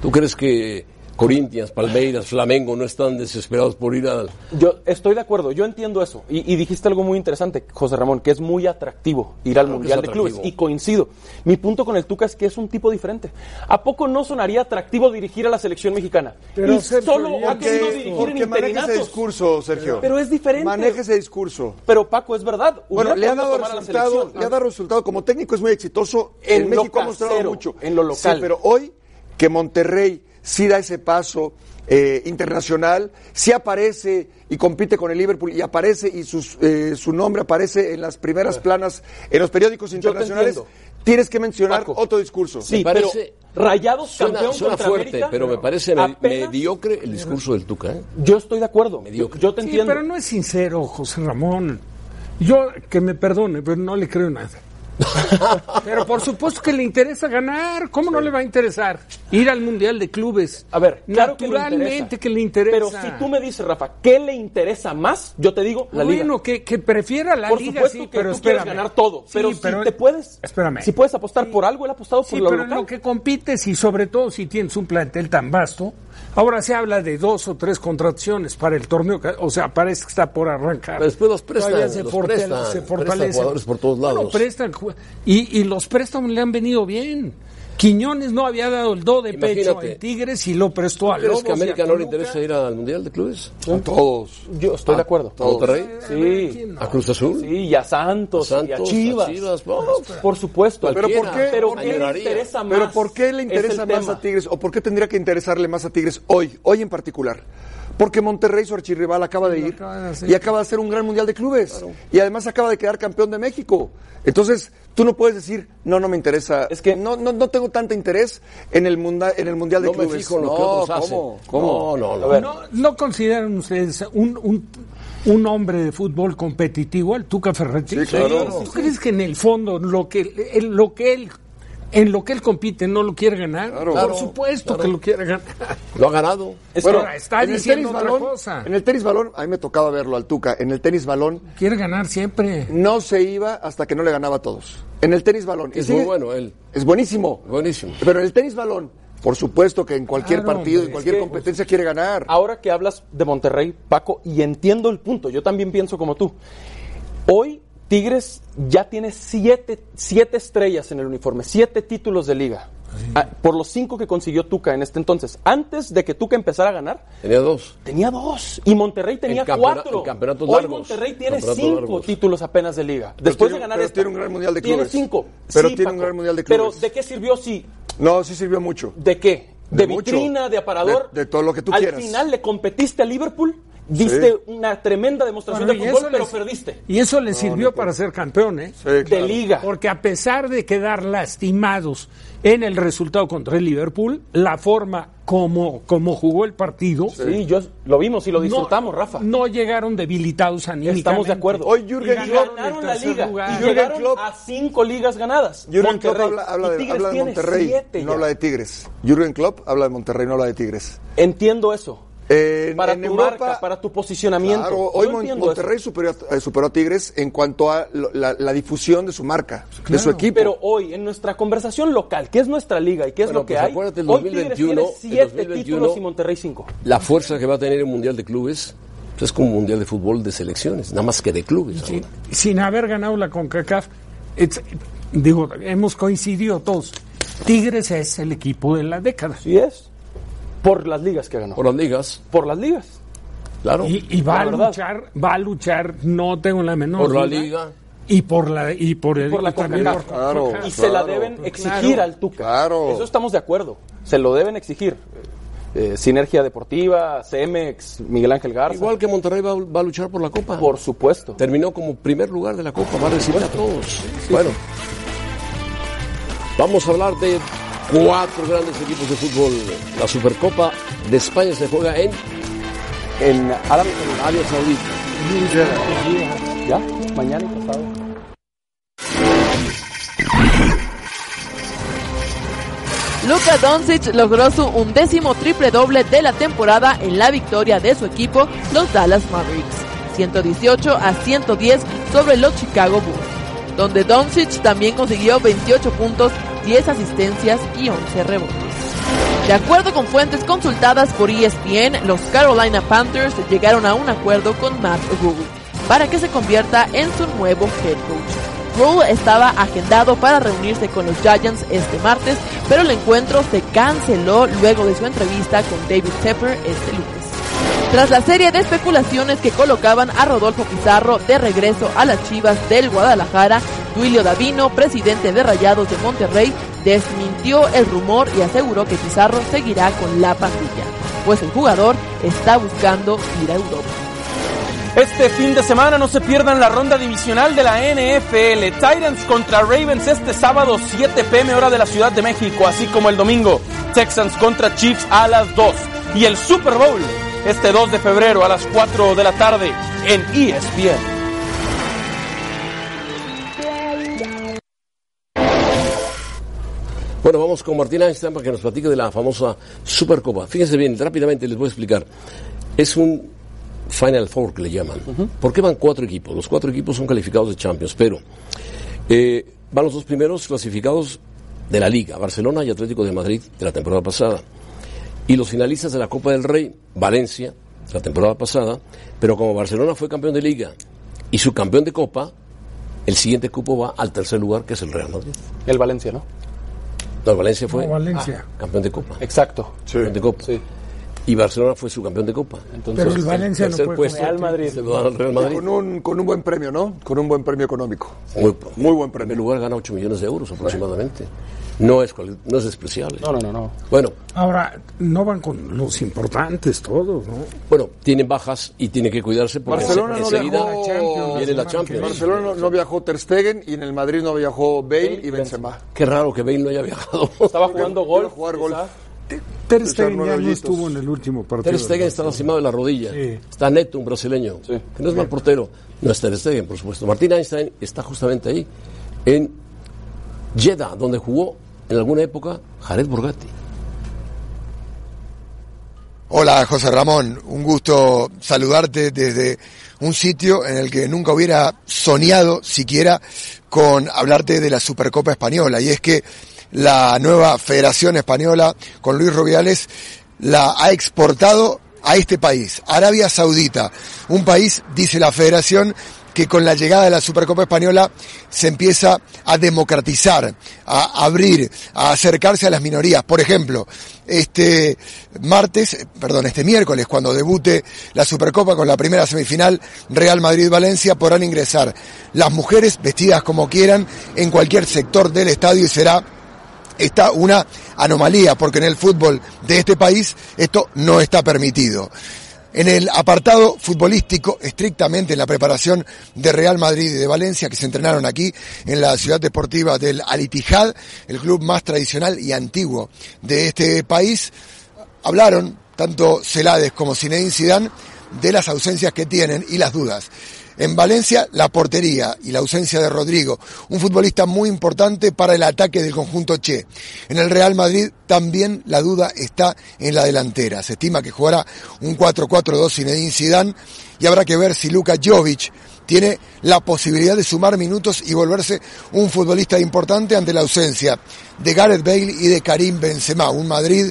¿Tú crees que Corinthians, Palmeiras, Flamengo no están desesperados por ir al Yo estoy de acuerdo, yo entiendo eso. Y, y dijiste algo muy interesante, José Ramón, que es muy atractivo ir al Claro Mundial de Clubes. Y coincido. Mi punto con el Tuca es que es un tipo diferente. ¿A poco no sonaría atractivo dirigir a la selección mexicana? Pero, y Sergio, solo ha querido Porque, dirigir en maneja ese interinatos. discurso, Sergio. Pero es diferente. Maneja ese discurso. Pero Paco, es verdad. Bueno, le ha dado resultado, le ha dado resultado. Como técnico es muy exitoso. En, En lo México ha mostrado mucho. en lo local. Sí, pero hoy que Monterrey sí da ese paso eh, internacional, sí aparece y compite con el Liverpool y aparece y sus, eh, su nombre aparece en las primeras planas en los periódicos internacionales. tienes que mencionar Paco. otro discurso. Sí, Me parece- pero Rayados Suena, campeón suena contra fuerte, América, pero me parece apenas- mediocre el discurso del Tuca. ¿eh? Yo estoy de acuerdo. Mediocre. Yo te Sí, entiendo. pero no es sincero, José Ramón. Yo, que me perdone, pero no le creo nada. [LAUGHS] pero por supuesto que le interesa ganar. ¿Cómo no le va a interesar ir al Mundial de Clubes? A ver, claro que le naturalmente interesa. que le interesa. Pero si tú me dices, Rafa, ¿qué le interesa más? Yo te digo, la liga. bueno, que, que prefiera la Por liga, supuesto sí, que pero tú quieres ganar todo, Sí, pero, pero- si te puedes, Espérame. si puedes apostar por algo, él ha apostado por lo pero en local. lo que compites y sobre todo si tienes un plantel tan vasto, ahora se habla de dos o tres contrataciones para el torneo, o sea, parece que está por arrancar. Pero después los prestan, se, los fortale- prestan, se prestan fortalece. jugadores por todos Bueno, lados. prestan y, y los préstamos le han venido bien. Quiñones no había dado el do de pecho Imagínate. en Tigres y lo prestó a ¿Crees Lobos que a América a no le interesa ir al Mundial de Clubes? A todos. Yo estoy de acuerdo. ¿A Monterrey? Sí. ¿A Cruz Azul? Sí, y a Santos, ¿A y a? Chivas. ¿A Chivas? No, Por supuesto. Pero ¿por qué? Pero ¿Por ¿qué qué? le interesa más? Pero ¿por qué le Es interesa más tema. a Tigres? ¿O por qué tendría que interesarle más a Tigres hoy? Hoy en particular. Porque Monterrey, su archirrival, acaba de ir acaba de hacer. y acaba de hacer un gran mundial de clubes. Y además acaba de quedar campeón de México. Entonces, tú no puedes decir, no, no me interesa. Es que- no, no, no tengo tanto interés en el, munda- en el mundial de No me clubes. fijo en lo que No, otros hacen. ¿cómo? ¿Cómo? No, no, no. ¿No, ¿No consideran ustedes un, un, un hombre de fútbol competitivo, el Tuca Ferretti? Sí, claro. ¿Tú crees que en el fondo lo que, lo que él en lo que él compite no lo quiere ganar? Claro. Por Claro, supuesto que lo quiere ganar. [LAUGHS] Lo ha ganado. Es Bueno, Ahora, está en el diciendo tenis otra balón, cosa. En el tenis balón, a mí me tocaba verlo al Tuca. En el tenis balón Quiere ganar siempre. no se iba hasta que no le ganaba a todos. En el tenis balón. Y Es sigue- muy bueno él. Es buenísimo. Buenísimo. Pero en el tenis balón, por supuesto que en cualquier Claro, partido, en cualquier es que- competencia quiere ganar. Ahora que hablas de Monterrey, Paco, y entiendo el punto, yo también pienso como tú. Hoy Tigres ya tiene siete, siete estrellas en el uniforme, siete títulos de liga. Ah, por los cinco que consiguió Tuca en este entonces. Antes de que Tuca empezara a ganar, Tenía dos. tenía dos. Y Monterrey tenía cuatro. en campeonatos Hoy largos. Monterrey tiene Campeonatos cinco largos. títulos apenas de liga. Pero Después tiene- de ganar pero esta, tiene un gran mundial de Tiene cinco. Pero Sí, tiene un gran mundial de Pero clubes. ¿de qué sirvió si No, sí sirvió mucho. ¿De qué? ¿De, De mucho. vitrina, de aparador? De- de todo lo que tú Al quieras. final le competiste a Liverpool, diste Sí. una tremenda demostración Bueno, de y fútbol, eso pero les- perdiste. Y eso le sirvió para ser campeón, ¿eh? Sí, De liga. Porque a pesar de quedar lastimados en el resultado contra el Liverpool, la forma como, como jugó el partido, Sí, yo lo vimos y lo no- disfrutamos, Rafa. No llegaron debilitados anímicamente. Estamos de acuerdo. Hoy Jürgen Y Klopp, ganaron la liga lugar. y Jürgen llegaron Klopp- a cinco ligas ganadas. Jürgen Monterrey. Klopp habla, de, habla de Monterrey, no ya. habla de Tigres. Jürgen Klopp habla de Monterrey, no habla de Tigres. Entiendo eso. En- para en tu Europa- marca, para tu posicionamiento. Claro, hoy Monterrey superó, eh, superó a Tigres en cuanto a lo- la, la difusión de su marca, de su equipo. Pero hoy, en nuestra conversación local, que es nuestra liga y qué es Bueno, lo que pues hay, acuérdate, el hoy Tigres 2021, tiene siete 2021, títulos y Monterrey cinco. La fuerza que va a tener el Mundial de Clubes pues, es como un Mundial de Fútbol de selecciones, nada más que de clubes. Sí, sin haber ganado la CONCACAF, it's- digo, hemos coincidido todos. Tigres es el equipo de la década. Así es. Por las ligas que ganó. Por las ligas, Por las ligas. claro. Y, y va La a verdad. luchar, va a luchar, no tengo la menor por la duda, liga. Y por la, y por el, por la y Claro. Y se la deben claro. exigir al Tuca. Claro. Eso estamos de acuerdo. Se lo deben exigir. Eh, Sinergia Deportiva, Cemex, Miguel Ángel Garza. Igual que Monterrey va, va a luchar por la Copa. Por supuesto. Terminó como primer lugar de la Copa, va a recibir a todos. bueno, vamos a hablar de cuatro grandes equipos de fútbol. La Supercopa de España se juega en En Arabia Saudita. ¿Ya? Mañana y pasado. Luka Doncic logró su undécimo triple doble de la temporada en la victoria de su equipo, los Dallas Mavericks, 118 a 110 sobre los Chicago Bulls, donde Doncic también consiguió 28 puntos, 10 asistencias y 11 rebotes. De acuerdo con fuentes consultadas por ESPN, los Carolina Panthers llegaron a un acuerdo con Matt Rule para que se convierta en su nuevo head coach. Rule estaba agendado para reunirse con los Giants este martes, pero el encuentro se canceló luego de su entrevista con David Tepper este lunes. Tras la serie de especulaciones que colocaban a Rodolfo Pizarro de regreso a las Chivas del Guadalajara, Duilio Davino, presidente de Rayados de Monterrey, desmintió el rumor y aseguró que Pizarro seguirá con la pandilla, pues el jugador está buscando ir a Europa. Este fin de semana no se pierdan la ronda divisional de la NFL. Titans contra Ravens este sábado 7 pm hora de la Ciudad de México, así como el domingo Texans contra Chiefs a las 2. Y el Super Bowl este 2 de febrero a las 4 de la tarde en ESPN. Bueno, vamos con Martín Einstein para que nos platique de la famosa Supercopa. Fíjense bien, rápidamente les voy a explicar. Es un Final Four que le llaman. ¿Por qué van cuatro equipos? Los cuatro equipos son calificados de Champions, pero eh, van los dos primeros clasificados de la Liga, Barcelona y Atlético de Madrid de la temporada pasada. Y los finalistas de la Copa del Rey, Valencia, la temporada pasada, pero como Barcelona fue campeón de Liga y su campeón de Copa, el siguiente cupo va al tercer lugar, que es el Real Madrid. El Valencia, ¿no? No, el Valencia fue No, Valencia. campeón de Copa. Exacto. Campeón de Copa. Sí. Y Barcelona fue su campeón de Copa. Entonces, Pero el Valencia no tercer puede puesto Real Madrid. se lo al Real Madrid. Con un, con un buen premio, ¿no? Con un buen premio económico. Muy, Muy buen En premio. primer lugar gana 8 millones de euros aproximadamente. No es, no es despreciable. No, no, no, no. Bueno, Ahora, no van con los importantes todos, ¿no? bueno, tienen bajas y tienen que cuidarse porque Barcelona no enseguida viajó. viene la Champions. Barcelona no, no viajó Ter Stegen y en el Madrid no viajó Bale y Benzema. Qué raro que Bale no haya viajado. Estaba jugando golf. jugar golf. quizá. Ter Stegen ya no estuvo en el último partido. Ter Stegen está lastimado de la rodilla. Sí. Está neto, un brasileño. Sí. Que no es mal portero. No es Ter Stegen, por supuesto. Martín Einstein está justamente ahí, en Jeddah, donde jugó en alguna época Jared Borgatti. Hola José Ramón, un gusto saludarte desde un sitio en el que nunca hubiera soñado siquiera con hablarte de la Supercopa Española. Y es que la nueva Federación Española con Luis Rubiales la ha exportado a este país, Arabia Saudita, un país, dice la Federación, que con la llegada de la Supercopa Española se empieza a democratizar, a abrir, a acercarse a las minorías. Por ejemplo, este martes, perdón, este miércoles, cuando debute la Supercopa con la primera semifinal Real Madrid-Valencia, podrán ingresar las mujeres vestidas como quieran en cualquier sector del estadio y será está una anomalía, porque en el fútbol de este país esto no está permitido. En el apartado futbolístico, estrictamente en la preparación de Real Madrid y de Valencia, que se entrenaron aquí en la ciudad deportiva del Al Ittihad, el club más tradicional y antiguo de este país, hablaron tanto Celades como Zinedine Zidane de las ausencias que tienen y las dudas. En Valencia, la portería y la ausencia de Rodrigo, un futbolista muy importante para el ataque del conjunto Che. En el Real Madrid también la duda está en la delantera. Se estima que jugará un 4-4-2 Zinedine Zidane y habrá que ver si Luka Jovic tiene la posibilidad de sumar minutos y volverse un futbolista importante ante la ausencia de Gareth Bale y de Karim Benzema, un Madrid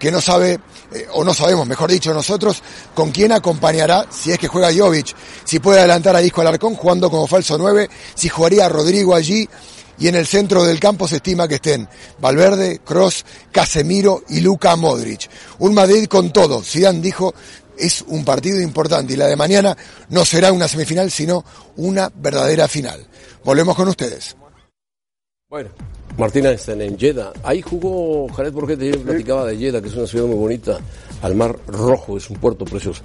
que no sabe, eh, o no sabemos, mejor dicho nosotros, con quién acompañará si es que juega Jovic, si puede adelantar a Isco Alarcón jugando como falso 9, si jugaría Rodrigo allí, y en el centro del campo se estima que estén Valverde, Cross, Casemiro y Luka Modric. Un Madrid con todo, Zidane dijo, es un partido importante y la de mañana no será una semifinal, sino una verdadera final. Volvemos con ustedes. Bueno, Martín Einstein en Jeddah. Ahí jugó Jared Borghetti, yo platicaba de Jeddah, que es una ciudad muy bonita, al mar rojo, es un puerto precioso.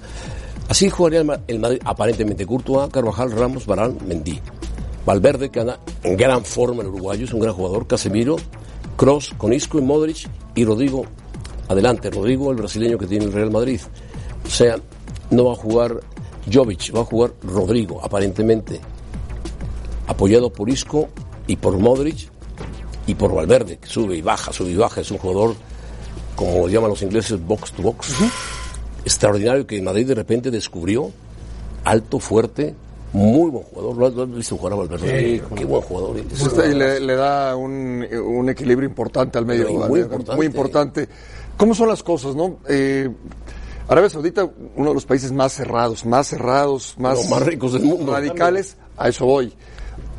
Así jugaría el, Ma- el Madrid, aparentemente Courtois, Carvajal, Ramos, Barán, Mendy. Valverde, que anda en gran forma el uruguayo, es un gran jugador. Casemiro, Cross, con Isco y Modric, y Rodrigo, adelante, Rodrigo, el brasileño que tiene el Real Madrid. O sea, no va a jugar Jovic, va a jugar Rodrigo, aparentemente, apoyado por Isco y por Modric y por Valverde, que sube y baja, sube y baja. Es un jugador, como llaman los ingleses, box to box. Extraordinario que Madrid de repente descubrió, alto, fuerte, muy buen jugador. ¿Lo has, lo has visto jugar a Valverde? Qué buen jugador. es. Este, y le, le da un, un equilibrio importante al medio. Muy medio- importante. muy importante. ¿Cómo son las cosas, no? Eh, Arabia Saudita, uno de los países más cerrados, más cerrados, más ricos del mundo. radicales, a eso voy.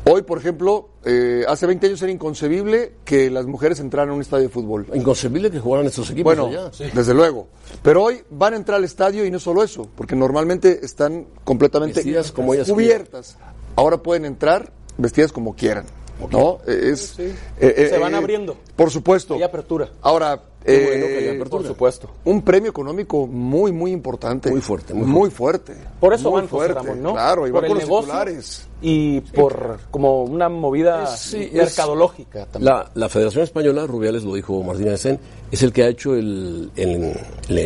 Hoy, por ejemplo, eh, hace 20 años era inconcebible que las mujeres entraran a un estadio de fútbol. Inconcebible que jugaran estos equipos Bueno, allá. desde luego. Pero hoy van a entrar al estadio y no solo eso, porque normalmente están completamente Vestidas como ellas cubiertas. Ahora pueden entrar vestidas como quieran. ¿No? Es, sí. eh, eh, Se van eh, abriendo. Por supuesto. Hay apertura. Ahora, Bueno apertura. por supuesto. Un premio económico muy, muy importante. Muy fuerte, muy Muy fuerte. Por eso Muy van José fuerte, Ramón, ¿no? Claro, y por van el con los titulares. y por como una movida Sí, es- mercadológica también. La, la Federación Española, Rubiales lo dijo Martín Aysén, es el que ha hecho el, el, el-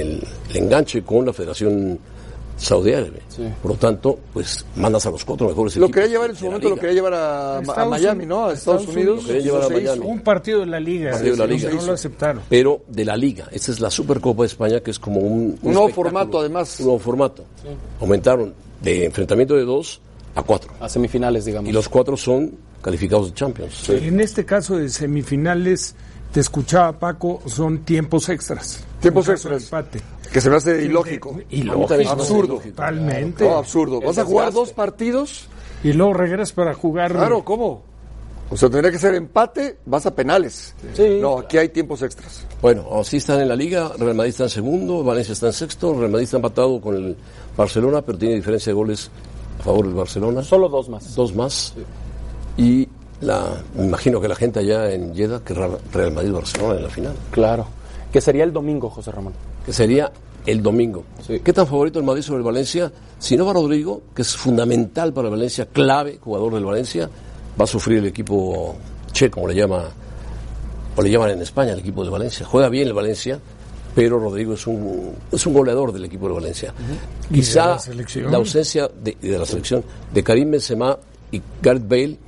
el enganche con la Federación Saudí Árabe. Por lo tanto, pues mandas a los cuatro mejores Lo equipos quería llevar en su momento, lo quería llevar a, Miami, ¿no? A Estados, Estados Unidos. Unidos. Lo quería llevar a. Miami. Un partido de la liga. Partido de la liga. No lo aceptaron. Pero de la liga. Esta es la Supercopa de España, que es como un... Un nuevo formato, además. Un nuevo formato. Aumentaron de enfrentamiento de dos a cuatro. A semifinales, digamos. Y los cuatro son calificados de Champions. En este caso de semifinales, te escuchaba Paco, son tiempos extras. Tiempos extras. Empate. Que se me hace ilógico. Ilógico. Absurdo. Totalmente. No, absurdo. ¿Vas a jugar dos partidos? Y luego regresas para jugar. Claro, ¿cómo? O sea, tendría que ser empate, vas a penales. Sí, no, aquí hay tiempos extras. Bueno, así están en la liga. Real Madrid está en segundo, Valencia está en sexto. Real Madrid está empatado con el Barcelona, pero tiene diferencia de goles a favor del Barcelona. Solo dos más. Dos más. Y la, me imagino que la gente allá en Jeddah querrá Real Madrid-Barcelona en la final, Claro. Que sería el domingo, José Ramón. que sería el domingo. ¿Qué tan favorito el Madrid sobre el Valencia? Si no va Rodrigo, que es fundamental para el Valencia, clave, jugador del Valencia, va a sufrir el equipo Che, como le llama, o le llaman en España el equipo de Valencia. Juega bien el Valencia, pero Rodrigo es un, es un goleador del equipo de Valencia. Quizá la la ausencia de, de la selección de Karim Benzema y Gareth Bale,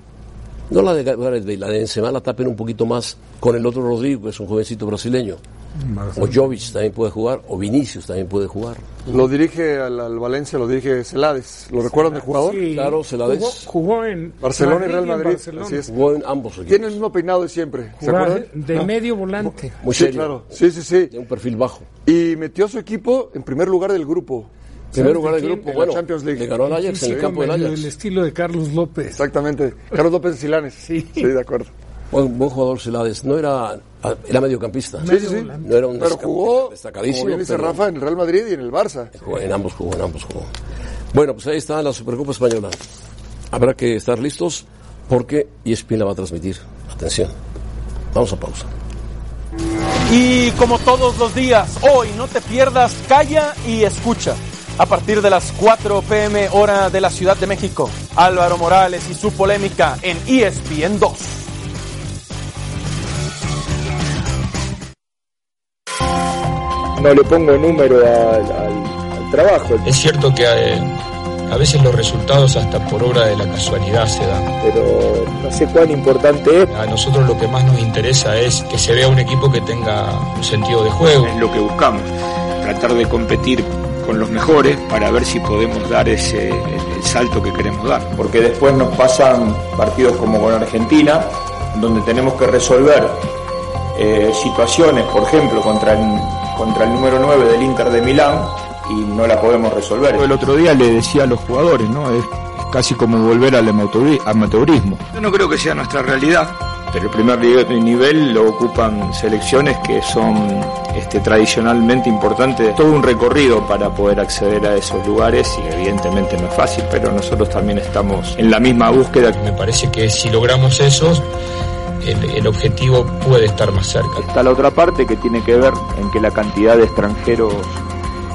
no la de Gareth Bale, la de Benzema la tapen un poquito más con el otro Rodrigo, que es un jovencito brasileño. O Jovic también puede jugar, o Vinicius también puede jugar. Lo dirige al, al Valencia, lo dirige Celades. ¿Lo recuerdan del jugador? Sí. Claro, Celades. Jugó, jugó en Barcelona y Real Madrid. Barcelona. Así es. Jugó en ambos equipos. Tiene el mismo peinado de siempre. ¿Se acuerdan? de medio volante. Muy sí, serio, claro. Sí, sí, sí. de un perfil bajo. Y metió a su equipo en primer lugar del grupo. Primer ¿Sabes lugar de del quién? grupo, bueno, Champions League. le ganó al Ajax en el Sí, campo del Ajax. El estilo de Carlos López. Exactamente. Carlos López Silanes. Sí. de acuerdo. Buen, buen jugador Celades, no era, era mediocampista. Sí, sí, sí. No era un Pero jugó, destacadísimo, como bien dice pero- Rafa, en el Real Madrid y en el Barça. Jugó, en ambos jugó, en ambos jugó. Bueno, pues ahí está la Supercopa Española. Habrá que estar listos porque ESPN la va a transmitir. Atención. Vamos a pausa. Y como todos los días, hoy no te pierdas, calla y escucha. A partir de las 4 pm hora de la Ciudad de México, Álvaro Morales y su polémica en ESPN 2. no le pongo número al, al- al trabajo, Es cierto que eh, a veces los resultados hasta por obra de la casualidad se dan. pero no sé cuán importante es. A nosotros lo que más nos interesa es que se vea un equipo que tenga un sentido de juego. Es lo que buscamos, tratar de competir con los mejores para ver si podemos dar ese el, salto que queremos dar. Porque después nos pasan partidos como con Argentina, donde tenemos que resolver eh, situaciones, por ejemplo, contra el, contra el número 9 del Inter de Milán, y no la podemos resolver. El otro día le decía a los jugadores, ¿no? Es, es casi como volver al amateuri- amateurismo. Yo no creo que sea nuestra realidad, pero el primer nive- nivel lo ocupan selecciones que son este, tradicionalmente importantes. Todo un recorrido para poder acceder a esos lugares y evidentemente no es fácil, pero nosotros también estamos en la misma búsqueda. Me parece que si logramos eso, el, el objetivo puede estar más cerca. Está la otra parte que tiene que ver en que la cantidad de extranjeros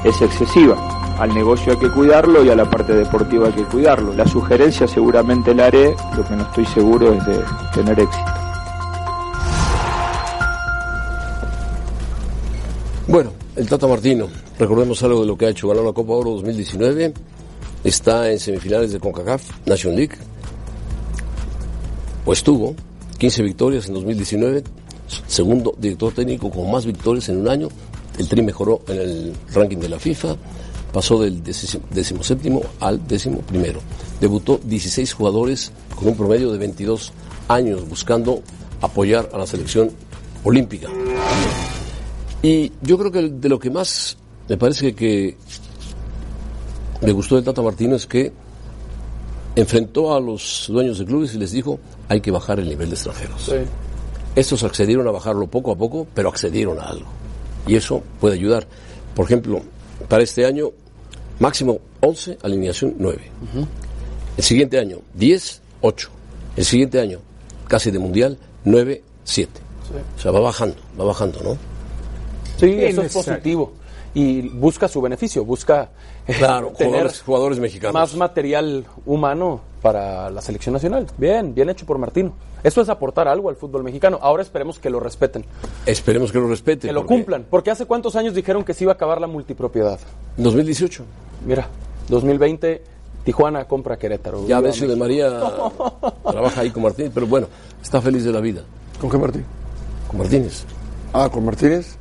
es excesiva. Al negocio hay que cuidarlo y a la parte deportiva hay que cuidarlo. La sugerencia seguramente la haré, lo que no estoy seguro es de tener éxito. El Tata Martino, recordemos algo de lo que ha hecho. Ganó la Copa Oro 2019, está en semifinales de CONCACAF Nation League, o estuvo, 15 victorias en 2019, segundo director técnico con más victorias en un año. El Tri mejoró en el ranking de la FIFA, pasó del décimo séptimo al décimo primero. Debutó 16 jugadores con un promedio de 22 años buscando apoyar a la selección olímpica. Y yo creo que de lo que más me parece que me gustó del Tata Martino es que enfrentó a los dueños de clubes y les dijo hay que bajar el nivel de extranjeros. Estos accedieron a bajarlo poco a poco, pero accedieron a algo. Y eso puede ayudar. Por ejemplo, para este año, máximo 11, alineación 9. El siguiente año, 10, 8. El siguiente año, casi de mundial, 9, 7. O sea, va bajando, va bajando, ¿no? Sí, eso es positivo. Y busca su beneficio, busca eh, Claro, [LAUGHS] tener jugadores, jugadores mexicanos. más material humano para la selección nacional. Bien, bien hecho por Martino. Eso es aportar algo al fútbol mexicano. Ahora esperemos que lo respeten, Esperemos que lo respeten. que lo porque- cumplan. Porque hace cuántos años dijeron que se iba a acabar la multipropiedad. 2018. Mira, 2020, Tijuana compra Querétaro. Ya Decio de. María [LAUGHS] trabaja ahí con Martínez, pero bueno, está feliz de la vida. ¿Con qué Martín? Con Martínez. Ah, con Martínez.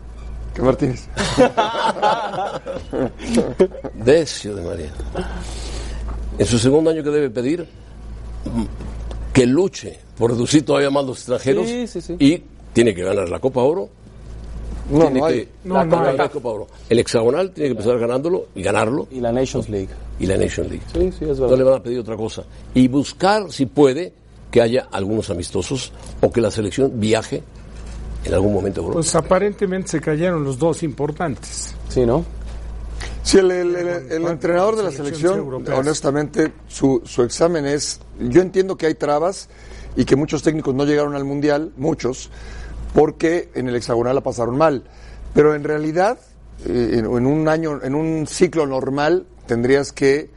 ¿Qué Martínez? [LAUGHS] Decio de María. En su segundo año que debe pedir que luche por reducir todavía más los extranjeros Sí, sí, sí. y tiene que ganar la Copa Oro. No, tiene no hay. que No, no ganar hay. la Copa Oro. El hexagonal tiene que empezar ganándolo y ganarlo Y la Nations League. y la Nation League. Sí, sí, es No verdad. le van a pedir otra cosa. Y buscar, si puede, que haya algunos amistosos o que la selección viaje en algún momento. Pues aparentemente se cayeron los dos importantes. Sí, ¿no? Sí, el, el- el- el entrenador de la selección, honestamente, su, su examen es, yo entiendo que hay trabas y que muchos técnicos no llegaron al Mundial, muchos, porque en el hexagonal la pasaron mal. Pero en realidad, eh, en, en un año, en un ciclo normal, tendrías que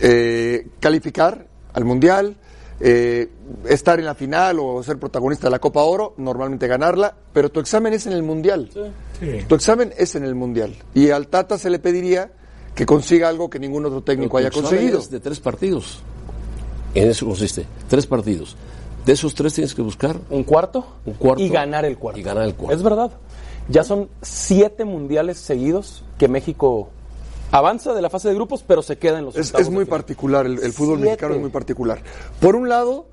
eh, calificar al Mundial, eh, estar en la final o ser protagonista de la Copa Oro, normalmente ganarla, pero tu examen es en el Mundial. Sí. Tu examen es en el Mundial. Y al Tata se le pediría que consiga algo que ningún otro técnico Pero haya tu examen conseguido. es de tres partidos. En eso consiste. Tres partidos. De esos tres tienes que buscar Un cuarto, un cuarto y ganar el cuarto. Y ganar el cuarto. Es verdad. Ya son siete mundiales seguidos que México avanza de la fase de grupos, pero se queda en los Es, es muy final. particular, el, el fútbol Siete. mexicano es muy particular. Por un lado,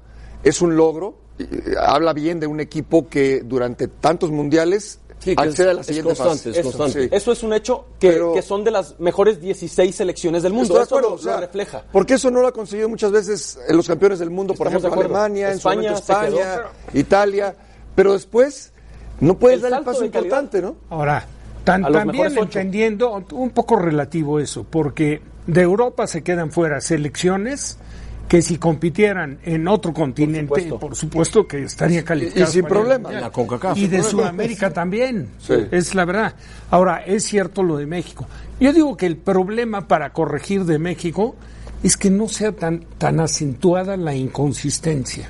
es un logro, eh, habla bien de un equipo que durante tantos mundiales Sí, accede es- a la es siguiente constante, fase. es Eso, constante. sí. Eso es un hecho que, Pero- que son de las mejores 16 selecciones del mundo. Eso acuerdo, lo, o sea, lo refleja. Porque eso no lo ha conseguido muchas veces en los campeones del mundo, por ejemplo. Alemania, en su España quedó. España, Italia, pero después no puedes El dar el paso calidad. importante, ¿no? Ahora, tan- también entendiendo un poco relativo eso, porque de Europa se quedan fuera selecciones que si compitieran en otro continente, por supuesto, supuesto. que estaría calificado. Y sin problema. La CONCACAF. Y de. Sudamérica también. Sí. Es la verdad. Ahora, es cierto lo de México. Yo digo que el problema para corregir de México es que no sea tan, tan acentuada la inconsistencia.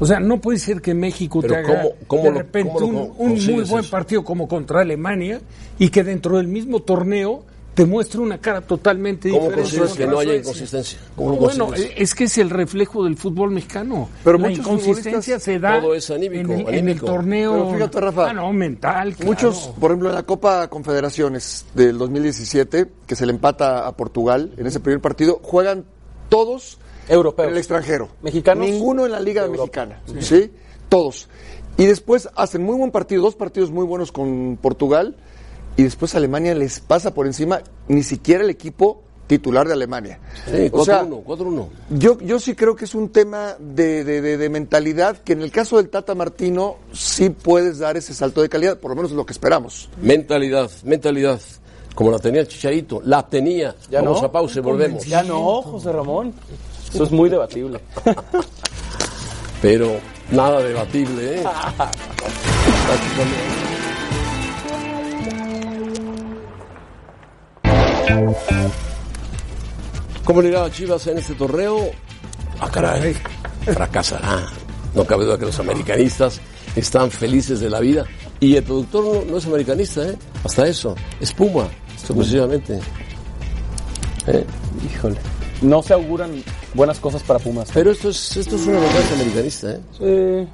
O sea, no puede ser que México Pero te haga ¿cómo- cómo de lo- repente cómo lo un, muy buen eso? partido como contra Alemania y que dentro del mismo torneo te muestre una cara totalmente ¿Cómo diferente. consigues que no haya inconsistencia? ¿Cómo Bueno, consigues? es que es el reflejo del fútbol mexicano. Pero la inconsistencia se da Todo es anímico, en, el, en el torneo. Pero fíjate, Rafa, Ah, no, mental. claro. Muchos, por ejemplo, en la Copa Confederaciones del 2017, que se le empata a Portugal en ese primer partido, juegan todos Europeos. en el extranjero. Mexicanos. Ninguno en la Liga. Mexicana. ¿Sí? Todos. Y después hacen muy buen partido, dos partidos muy buenos con Portugal, y después Alemania les pasa por encima, ni siquiera el equipo titular de Alemania. Sí, o sea, 4-1, 4-1. yo, yo sí creo que es un tema de, de- de- de mentalidad que en el caso del Tata Martino sí puedes dar ese salto de calidad, por lo menos es lo que esperamos. Mentalidad, mentalidad. Como la tenía el Chicharito, la tenía. Ya Vamos no. a pausa y volvemos. Ya no, José Ramón. Eso es muy debatible. Pero nada debatible, ¿eh? ¿Cómo le irá a Chivas en este torneo? Ah, caray, fracasará. No cabe duda que los americanistas están felices de la vida. Y el productor no, no es americanista, ¿eh? Hasta eso. Es Puma. ¿Eh? Híjole. No se auguran buenas cosas para Pumas. Pero esto es, esto es una verdad americanista, ¿eh? Sí.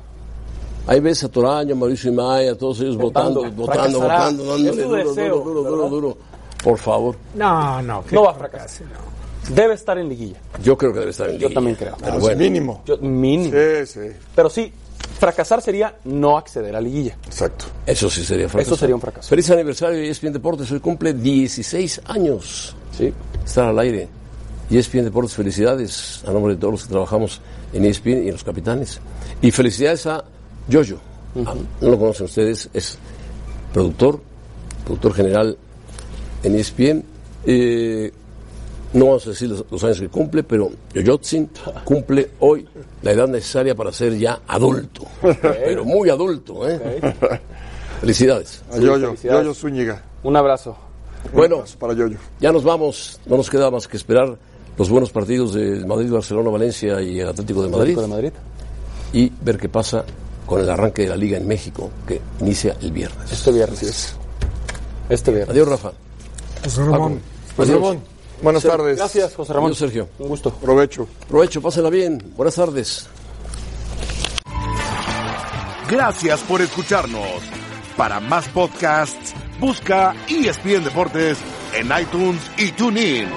Ahí ves a Toraño, Mauricio Imaya, a todos ellos votando, Votando, votando, dándole duro, duro, duro, duro, duro. Por favor. No, no. que No va a fracasar. no. Debe estar en liguilla. Yo creo que debe estar en Yo liguilla. también creo. Pero Ah, bueno, Mínimo. Yo- mínimo. Sí, sí, Pero sí, fracasar sería no acceder a liguilla. exacto. eso sí sería fracaso. Eso sería un fracaso. Feliz aniversario de ESPN Deportes. Hoy cumple 16 años. Sí. Estar al aire. Y ESPN Deportes, felicidades a nombre de todos los que trabajamos en ESPN y en los capitanes. Y felicidades a Yoyo. Ah, no lo conocen ustedes, es productor, productor general en ESPN. Eh, no vamos a decir los, los años que cumple, pero Yoyotzin cumple hoy la edad necesaria para ser ya adulto. Pero muy adulto, ¿eh? [LAUGHS] Felicidades. A Yoyo, felicidades. Yoyo Zúñiga. Un abrazo. Bueno, Para Yoyo. ya nos vamos. No nos queda más que esperar los buenos partidos de Madrid, Barcelona, Valencia y el Atlético de Madrid. Atlético de Madrid. Y ver qué pasa con el arranque de la liga en México, que inicia el viernes. Este viernes. Este viernes. Adiós, Rafa. José Ramón. Adiós. Ramón, buenas Ser- tardes. Gracias, José Ramón. Adiós, Sergio. Un gusto. Provecho. Provecho, pásenla bien. Buenas tardes. Gracias por escucharnos. Para más podcasts, busca ESPN Deportes en iTunes y TuneIn.